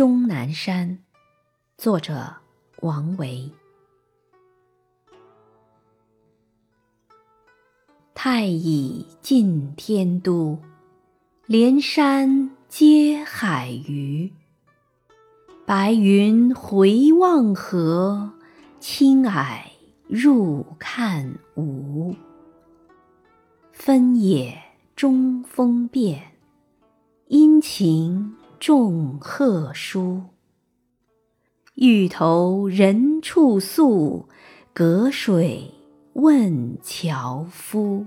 终南山，作者王维。太乙近天都，连山接海隅。白云回望合，青霭入看无。分野中风变，阴晴众鹤书。欲投人处宿，隔水问樵夫。